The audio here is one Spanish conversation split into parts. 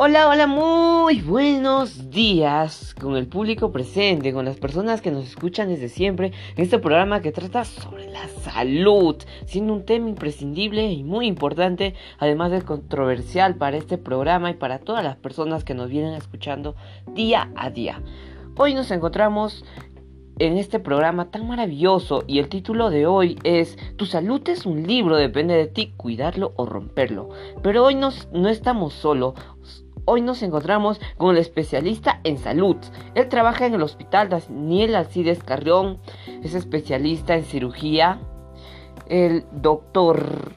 Hola, hola, muy buenos días con el público presente, con las personas que nos escuchan desde siempre en este programa que trata sobre la salud, siendo un tema imprescindible y muy importante, además de controversial para este programa y para todas las personas que nos vienen escuchando día a día. Hoy nos encontramos en este programa tan maravilloso y el título de hoy es Tu salud es un libro, depende de ti cuidarlo o romperlo. Pero hoy no estamos solos. Hoy nos encontramos con el especialista en salud. Él trabaja en el hospital Daniel Alcides Carrión, es especialista en cirugía, el doctor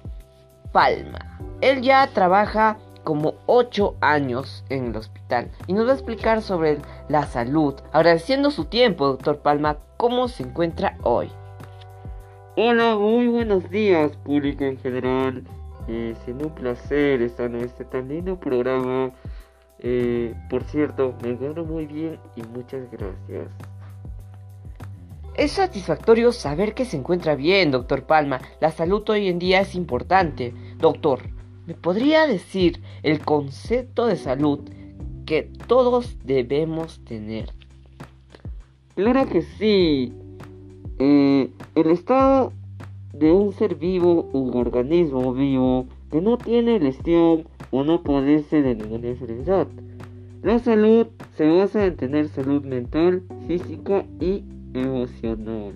Palma. Él ya trabaja como 8 años en el hospital y nos va a explicar sobre la salud. Agradeciendo su tiempo, doctor Palma, ¿cómo se encuentra hoy? Hola, muy buenos días, público en general. Eh, siendo un placer estar en este tan lindo programa. Eh, por cierto, me encuentro muy bien y muchas gracias. Es satisfactorio saber que se encuentra bien, doctor Palma. La salud hoy en día es importante. Doctor, ¿Me podría decir el concepto de salud que todos debemos tener? Claro que sí. Eh, el estado de un ser vivo, un organismo vivo que no tiene lesión o no padece de ninguna enfermedad. La salud se basa en tener salud mental, física y emocional.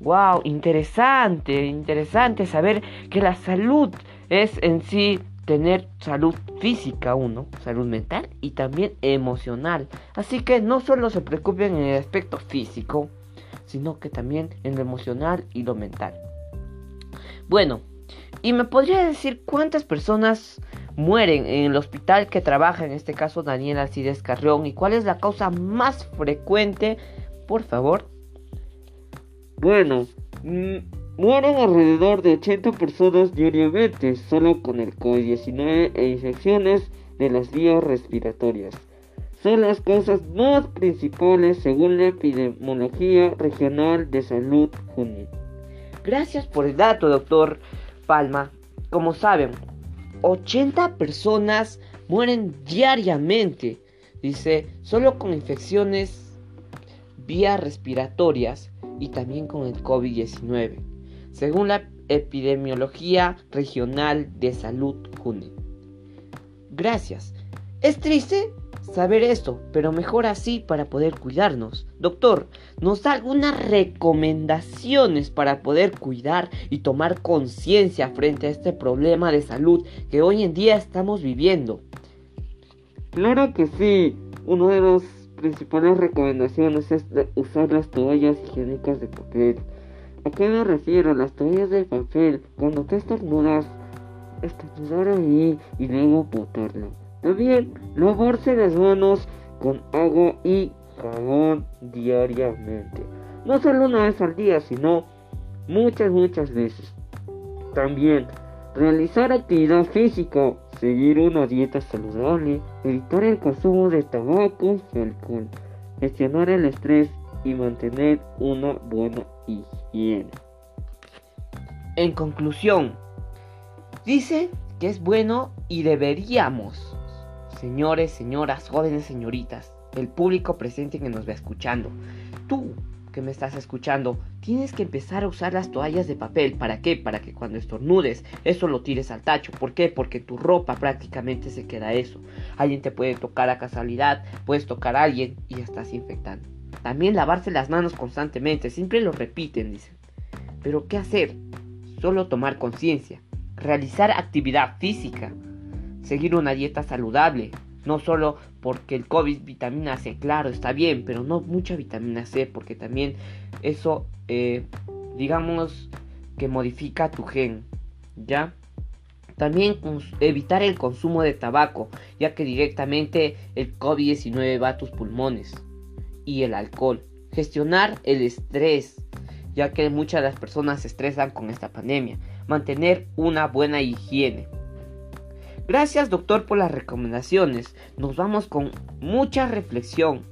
Wow, interesante, interesante saber que la salud es en sí tener salud física uno, salud mental y también emocional. Así que no solo se preocupen en el aspecto físico, sino que también en lo emocional y lo mental. Bueno, ¿y me podría decir cuántas personas mueren en el hospital que trabaja, en este caso Daniel Alcides Carrión, y cuál es la causa más frecuente, por favor? Bueno, mm, Mueren alrededor de 80 personas diariamente solo con el COVID-19 e infecciones de las vías respiratorias. Son las causas más principales según la epidemiología regional de salud Junín. Gracias por el dato, doctor Palma. Como saben, 80 personas mueren diariamente, dice, solo con infecciones vías respiratorias y también con el COVID-19 según la Epidemiología Regional de Salud Junín. Gracias. Es triste saber esto, pero mejor así para poder cuidarnos. Doctor, ¿nos da algunas recomendaciones para poder cuidar y tomar conciencia frente a este problema de salud que hoy en día estamos viviendo? Claro que sí. Una de las principales recomendaciones es usar las toallas higiénicas de papel ¿A qué me refiero? Las toallas de papel. Cuando te estornudas, estornudar ahí y luego botarlo. También lavarse las manos con agua y jabón diariamente. No solo una vez al día, sino muchas, muchas veces. También realizar actividad física, seguir una dieta saludable, evitar el consumo de tabaco y alcohol, gestionar el estrés y mantener una buena higiene. En conclusión, dice que es bueno y deberíamos, señores, señoras, jóvenes, señoritas, el público presente que nos va escuchando, tú que me estás escuchando, tienes que empezar a usar las toallas de papel. ¿Para qué? Para que cuando estornudes, eso lo tires al tacho. ¿Por qué? Porque tu ropa prácticamente se queda eso. Alguien te puede tocar a casualidad, puedes tocar a alguien y estás infectando. También lavarse las manos constantemente, siempre lo repiten, dicen. Pero ¿qué hacer? Solo tomar conciencia, realizar actividad física, seguir una dieta saludable, no solo porque el COVID vitamina C, claro, está bien, pero no mucha vitamina C, porque también eso, eh, digamos, que modifica tu gen, ¿ya? También evitar el consumo de tabaco, ya que directamente el COVID-19 va a tus pulmones y el alcohol. Gestionar el estrés, ya que muchas de las personas se estresan con esta pandemia. Mantener una buena higiene. Gracias doctor por las recomendaciones. Nos vamos con mucha reflexión.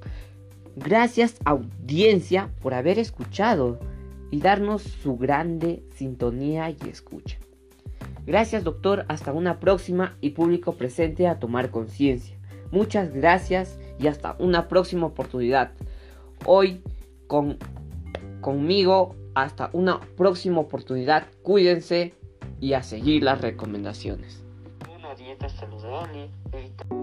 Gracias audiencia por haber escuchado y darnos su grande sintonía y escucha. Gracias doctor, hasta una próxima y público presente a tomar conciencia. Muchas gracias y hasta una próxima oportunidad. Hoy con, conmigo, hasta una próxima oportunidad. Cuídense y a seguir las recomendaciones. Dieta saludable evita...